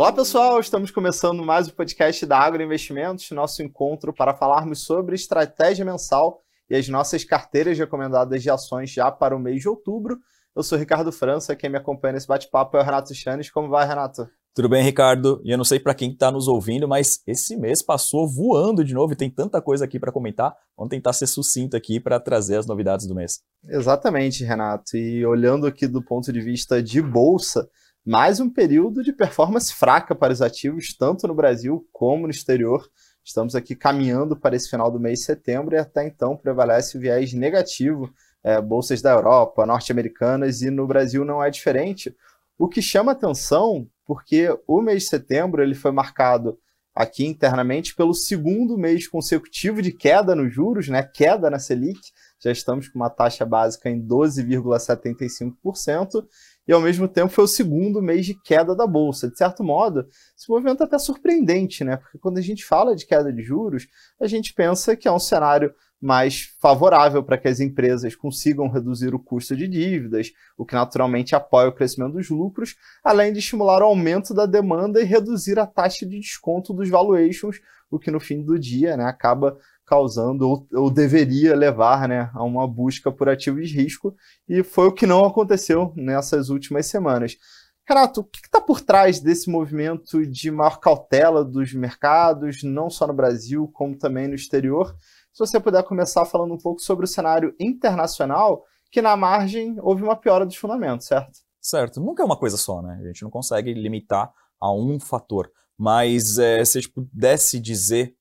Olá pessoal, estamos começando mais o podcast da Agro Investimentos, nosso encontro para falarmos sobre estratégia mensal e as nossas carteiras recomendadas de ações já para o mês de outubro. Eu sou Ricardo França, quem me acompanha nesse bate-papo é o Renato Chanes. Como vai, Renato? Tudo bem, Ricardo? E eu não sei para quem está nos ouvindo, mas esse mês passou voando de novo e tem tanta coisa aqui para comentar. Vamos tentar ser sucinto aqui para trazer as novidades do mês. Exatamente, Renato. E olhando aqui do ponto de vista de bolsa, mais um período de performance fraca para os ativos, tanto no Brasil como no exterior. Estamos aqui caminhando para esse final do mês de setembro e até então prevalece o viés negativo, é, bolsas da Europa, norte-americanas e no Brasil não é diferente. O que chama atenção, porque o mês de setembro ele foi marcado aqui internamente pelo segundo mês consecutivo de queda nos juros, né? Queda na Selic. Já estamos com uma taxa básica em 12,75% e ao mesmo tempo foi o segundo mês de queda da bolsa. De certo modo, esse movimento é até surpreendente, né? Porque quando a gente fala de queda de juros, a gente pensa que é um cenário mais favorável para que as empresas consigam reduzir o custo de dívidas, o que naturalmente apoia o crescimento dos lucros, além de estimular o aumento da demanda e reduzir a taxa de desconto dos valuations, o que no fim do dia né, acaba causando ou, ou, deveria levar né, a uma busca por ativos de risco, e foi o que não aconteceu nessas últimas semanas. Renato, o que está por trás desse movimento de maior cautela dos mercados, não só no Brasil, como também no exterior? Se você puder começar falando um pouco sobre o cenário internacional, que na margem houve uma piora dos fundamentos, certo? Certo. Nunca é uma coisa só, né? A gente não consegue limitar a um fator. Mas é, se a gente pudesse dizer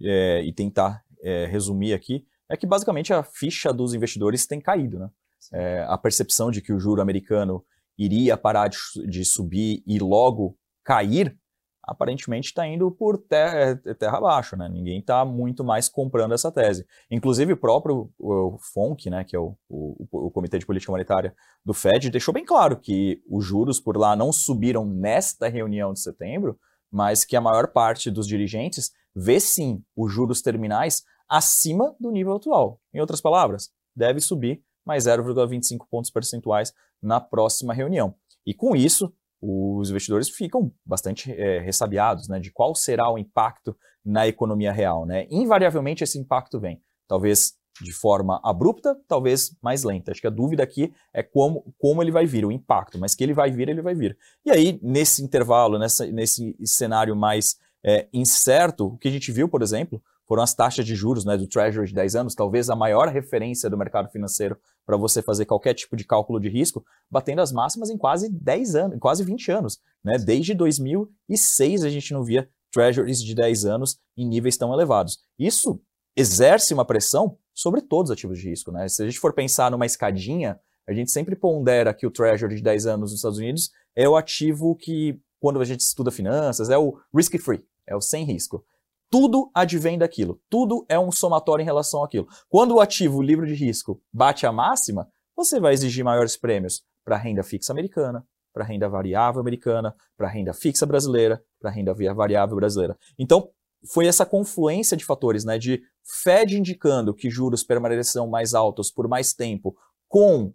é, e tentar é, resumir aqui, é que basicamente a ficha dos investidores tem caído. Né? É, a percepção de que o juro americano iria parar de, de subir e logo cair, aparentemente está indo por terra, é, terra abaixo. Né? Ninguém está muito mais comprando essa tese. Inclusive o próprio o FONC, né, que é o, o, o Comitê de Política Monetária do Fed, deixou bem claro que os juros por lá não subiram nesta reunião de setembro, mas que a maior parte dos dirigentes vê sim os juros terminais acima do nível atual. Em outras palavras, deve subir mais 0,25 pontos percentuais na próxima reunião. E com isso, os investidores ficam bastante é, ressabiados né, de qual será o impacto na economia real. Né? Invariavelmente, esse impacto vem, talvez de forma abrupta, talvez mais lenta. Acho que a dúvida aqui é como, como ele vai vir, o impacto, mas que ele vai vir, ele vai vir. E aí, nesse intervalo, nessa, nesse cenário mais é, incerto, o que a gente viu, por exemplo, foram as taxas de juros né, do Treasury de 10 anos, talvez a maior referência do mercado financeiro para você fazer qualquer tipo de cálculo de risco, batendo as máximas em quase 10 anos, quase 20 anos. Né? Desde 2006 a gente não via Treasuries de 10 anos em níveis tão elevados. Isso exerce uma pressão sobre todos os ativos de risco. Né? Se a gente for pensar numa escadinha, a gente sempre pondera que o Treasury de 10 anos nos Estados Unidos é o ativo que, quando a gente estuda finanças, é o risk-free, é o sem risco. Tudo advém daquilo. Tudo é um somatório em relação àquilo. Quando o ativo livre de risco bate a máxima, você vai exigir maiores prêmios para renda fixa americana, para renda variável americana, para renda fixa brasileira, para renda variável brasileira. Então, foi essa confluência de fatores, né, de Fed indicando que juros permanecerão mais altos por mais tempo, com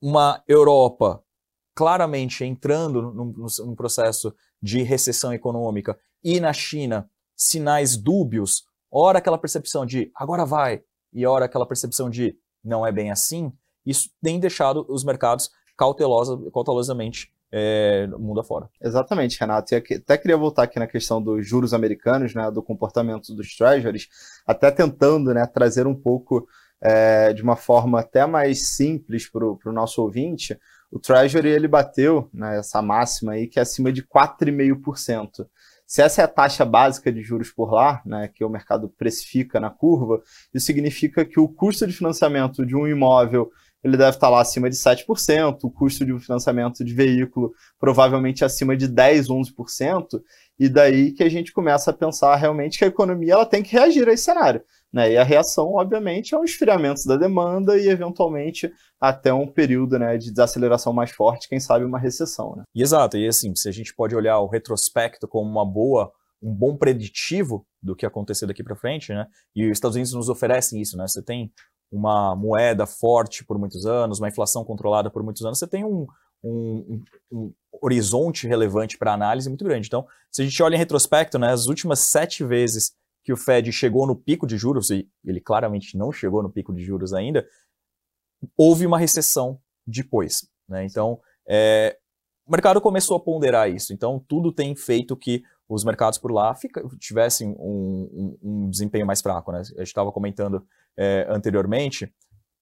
uma Europa claramente entrando num, num processo de recessão econômica e na China sinais dúbios, ora aquela percepção de agora vai, e ora aquela percepção de não é bem assim, isso tem deixado os mercados cautelosa, cautelosamente é, mundo afora. Exatamente, Renato. E até queria voltar aqui na questão dos juros americanos, né, do comportamento dos treasuries, até tentando né, trazer um pouco é, de uma forma até mais simples para o nosso ouvinte. O treasury ele bateu né, essa máxima aí que é acima de 4,5%. Se essa é a taxa básica de juros por lá, né, que o mercado precifica na curva, isso significa que o custo de financiamento de um imóvel ele deve estar lá acima de 7%, o custo de financiamento de veículo provavelmente acima de 10, 11%, e daí que a gente começa a pensar realmente que a economia ela tem que reagir a esse cenário. Né? E a reação, obviamente, é um esfriamento da demanda e, eventualmente, até um período né, de desaceleração mais forte, quem sabe uma recessão. Né? Exato, e assim, se a gente pode olhar o retrospecto como uma boa, um bom preditivo do que acontecer daqui para frente, né? e os Estados Unidos nos oferecem isso, né? você tem uma moeda forte por muitos anos, uma inflação controlada por muitos anos, você tem um, um, um, horizonte relevante para análise muito grande. Então, se a gente olha em retrospecto, né, as últimas sete vezes que o Fed chegou no pico de juros, e ele claramente não chegou no pico de juros ainda, houve uma recessão depois. Né? Então, é, o mercado começou a ponderar isso. Então, tudo tem feito que os mercados por lá fica, tivessem um, um, um, desempenho mais fraco. Né? A gente estava comentando é, anteriormente,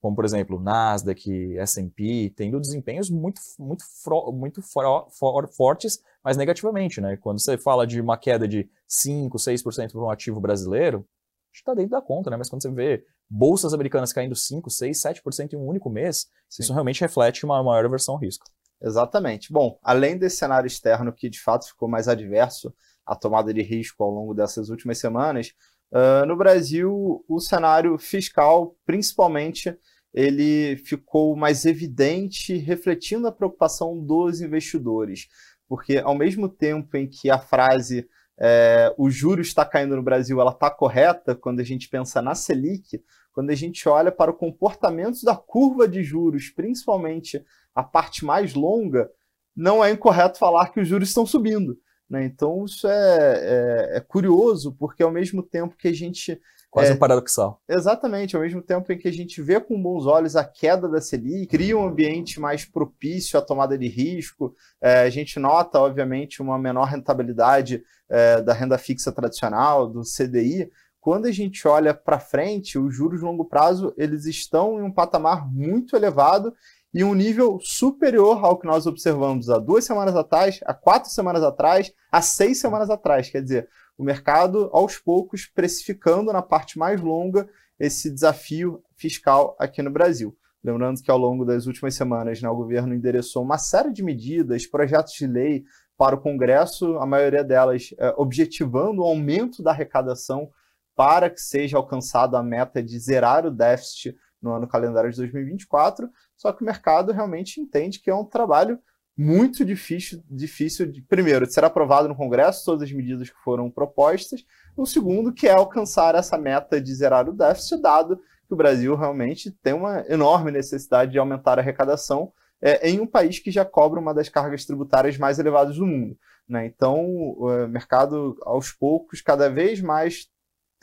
como por exemplo, Nasdaq, S&P, tendo desempenhos muito, muito, muito for, for, fortes, mas negativamente. Né? Quando você fala de uma queda de 5%, 6% para um ativo brasileiro, está dentro da conta, né? mas quando você vê bolsas americanas caindo 5, 6, 7% em um único mês, Sim. isso realmente reflete uma maior aversão ao risco. Exatamente. Bom, além desse cenário externo que de fato ficou mais adverso à tomada de risco ao longo dessas últimas semanas, uh, no Brasil o cenário fiscal, principalmente, ele ficou mais evidente, refletindo a preocupação dos investidores. Porque ao mesmo tempo em que a frase é, o juro está caindo no Brasil, ela está correta quando a gente pensa na Selic, quando a gente olha para o comportamento da curva de juros, principalmente a parte mais longa, não é incorreto falar que os juros estão subindo. Né? Então, isso é, é, é, curioso, porque ao mesmo tempo que a gente. Quase é, um paradoxal. Exatamente, ao mesmo tempo em que a gente vê com bons olhos a queda da Selic, cria um ambiente mais propício à tomada de risco, é, a gente nota, obviamente, uma menor rentabilidade é, da renda fixa tradicional, do CDI, quando a gente olha para frente, os juros de longo prazo eles estão em um patamar muito elevado e um nível superior ao que nós observamos há duas semanas atrás, há quatro semanas atrás, há seis semanas atrás. Quer dizer, o mercado, aos poucos, precificando na parte mais longa esse desafio fiscal aqui no Brasil. Lembrando que ao longo das últimas semanas, né, o governo endereçou uma série de medidas, projetos de lei para o Congresso, a maioria delas é, objetivando o aumento da arrecadação para que seja alcançada a meta de zerar o déficit no ano calendário de 2024, só que o mercado realmente entende que é um trabalho muito difícil, difícil de, primeiro, de ser aprovado no Congresso, todas as medidas que foram propostas, o segundo, que é alcançar essa meta de zerar o déficit, dado que o Brasil realmente tem uma enorme necessidade de aumentar a arrecadação é, em um país que já cobra uma das cargas tributárias mais elevadas do mundo. Né? Então, o mercado, aos poucos, cada vez mais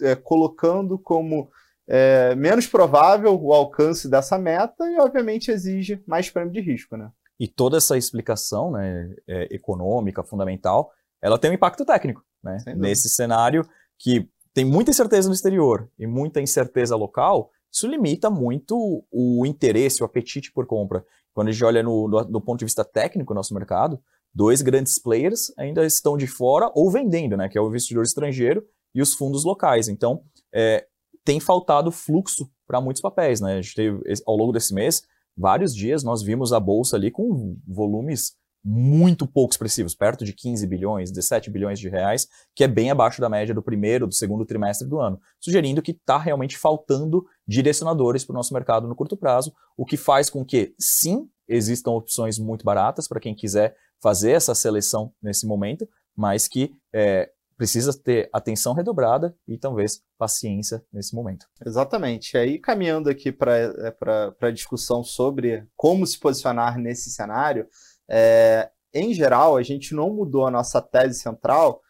é, colocando como é, menos provável o alcance dessa meta e, obviamente, exige mais prêmio de risco. Né? E toda essa explicação né, é, econômica, fundamental, ela tem um impacto técnico. Né? Nesse cenário que tem muita incerteza no exterior e muita incerteza local, isso limita muito o interesse, o apetite por compra. Quando a gente olha no, do, do ponto de vista técnico no nosso mercado, dois grandes players ainda estão de fora ou vendendo, né, que é o investidor estrangeiro e os fundos locais. Então, é, tem faltado fluxo para muitos papéis. Né? A gente teve, ao longo desse mês, vários dias nós vimos a bolsa ali com volumes muito pouco expressivos, perto de 15 bilhões, 17 bilhões de reais, que é bem abaixo da média do primeiro, do segundo trimestre do ano, sugerindo que está realmente faltando direcionadores para o nosso mercado no curto prazo, o que faz com que, sim, existam opções muito baratas para quem quiser fazer essa seleção nesse momento, mas que é, precisa ter atenção redobrada e talvez paciência nesse momento. Exatamente. Aí, caminhando aqui para é, a discussão sobre como se posicionar nesse cenário, é, em geral, a gente não mudou a nossa tese central,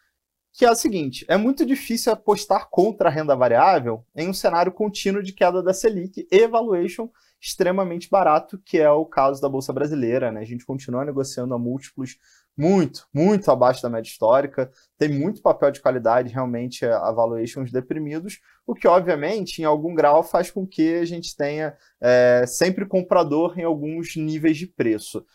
que é a seguinte: é muito difícil apostar contra a renda variável em um cenário contínuo de queda da Selic e valuation extremamente barato, que é o caso da Bolsa Brasileira. Né? A gente continua negociando a múltiplos muito, muito abaixo da média histórica, tem muito papel de qualidade realmente a valuations deprimidos, o que obviamente em algum grau faz com que a gente tenha é, sempre comprador em alguns níveis de preço.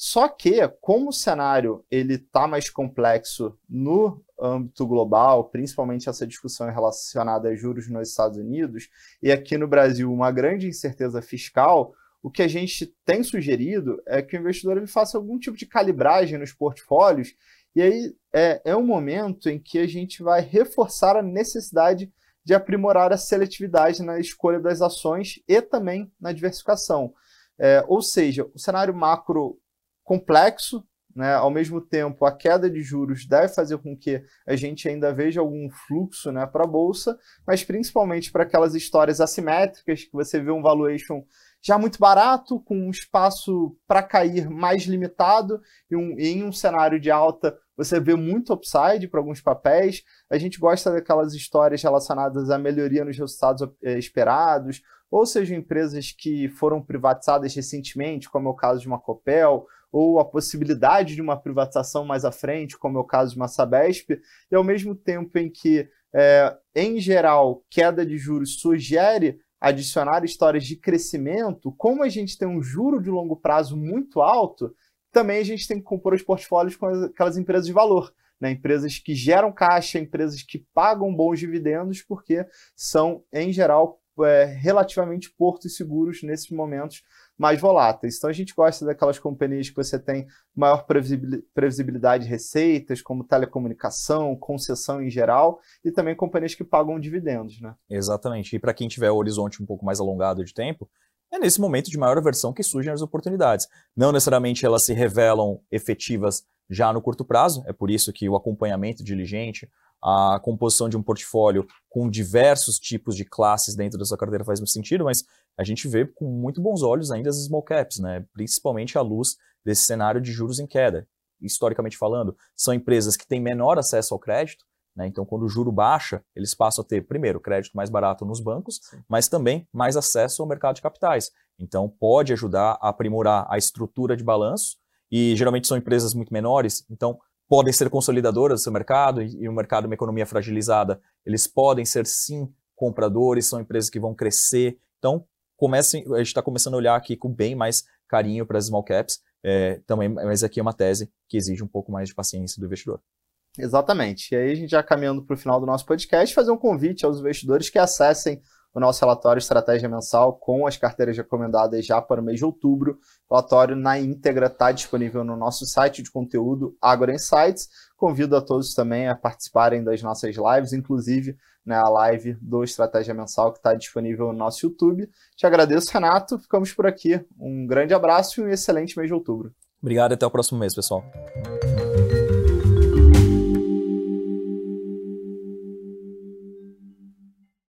Só que, como o cenário ele está mais complexo no âmbito global, principalmente essa discussão relacionada a juros nos Estados Unidos, e aqui no Brasil uma grande incerteza fiscal, o que a gente tem sugerido é que o investidor ele faça algum tipo de calibragem nos portfólios, e aí é, é um momento em que a gente vai reforçar a necessidade de aprimorar a seletividade na escolha das ações e também na diversificação. É, ou seja, o cenário macro complexo, né? Ao mesmo tempo, a queda de juros deve fazer com que a gente ainda veja algum fluxo né, para a bolsa, mas principalmente para aquelas histórias assimétricas que você vê um valuation já muito barato, com um espaço para cair mais limitado, e, um, em um cenário de alta você vê muito upside para alguns papéis. A gente gosta daquelas histórias relacionadas à melhoria nos resultados eh, esperados, ou seja, empresas que foram privatizadas recentemente, como é o caso de uma Copel, ou a possibilidade de uma privatização mais à frente, como é o caso de uma Sabesp, e ao mesmo tempo em que, é, em geral, queda de juros sugere adicionar histórias de crescimento, como a gente tem um juro de longo prazo muito alto, também a gente tem que compor os portfólios com aquelas empresas de valor. Né, empresas que geram caixa, empresas que pagam bons dividendos, porque são, em geral, é, relativamente portos seguros nesses momentos mais voláteis. Então a gente gosta daquelas companhias que você tem maior previsibilidade de receitas, como telecomunicação, concessão em geral, e também companhias que pagam dividendos. Né? Exatamente. E para quem tiver o horizonte um pouco mais alongado de tempo, é nesse momento de maior aversão que surgem as oportunidades. Não necessariamente elas se revelam efetivas já no curto prazo, é por isso que o acompanhamento diligente, a composição de um portfólio com diversos tipos de classes dentro da sua carteira faz muito sentido, mas a gente vê com muito bons olhos ainda as small caps, né? principalmente à luz desse cenário de juros em queda. Historicamente falando, são empresas que têm menor acesso ao crédito, né? então quando o juro baixa, eles passam a ter, primeiro, crédito mais barato nos bancos, mas também mais acesso ao mercado de capitais. Então pode ajudar a aprimorar a estrutura de balanço, e geralmente são empresas muito menores, então podem ser consolidadoras do seu mercado, e o mercado uma economia fragilizada, eles podem ser sim compradores, são empresas que vão crescer. Então, comecem, a gente está começando a olhar aqui com bem mais carinho para as small caps, é, também, mas aqui é uma tese que exige um pouco mais de paciência do investidor. Exatamente. E aí a gente já caminhando para o final do nosso podcast, fazer um convite aos investidores que acessem o nosso relatório Estratégia Mensal com as carteiras recomendadas já para o mês de outubro. O relatório na íntegra está disponível no nosso site de conteúdo Agora Insights. Convido a todos também a participarem das nossas lives, inclusive né, a live do Estratégia Mensal que está disponível no nosso YouTube. Te agradeço, Renato. Ficamos por aqui. Um grande abraço e um excelente mês de outubro. Obrigado e até o próximo mês, pessoal.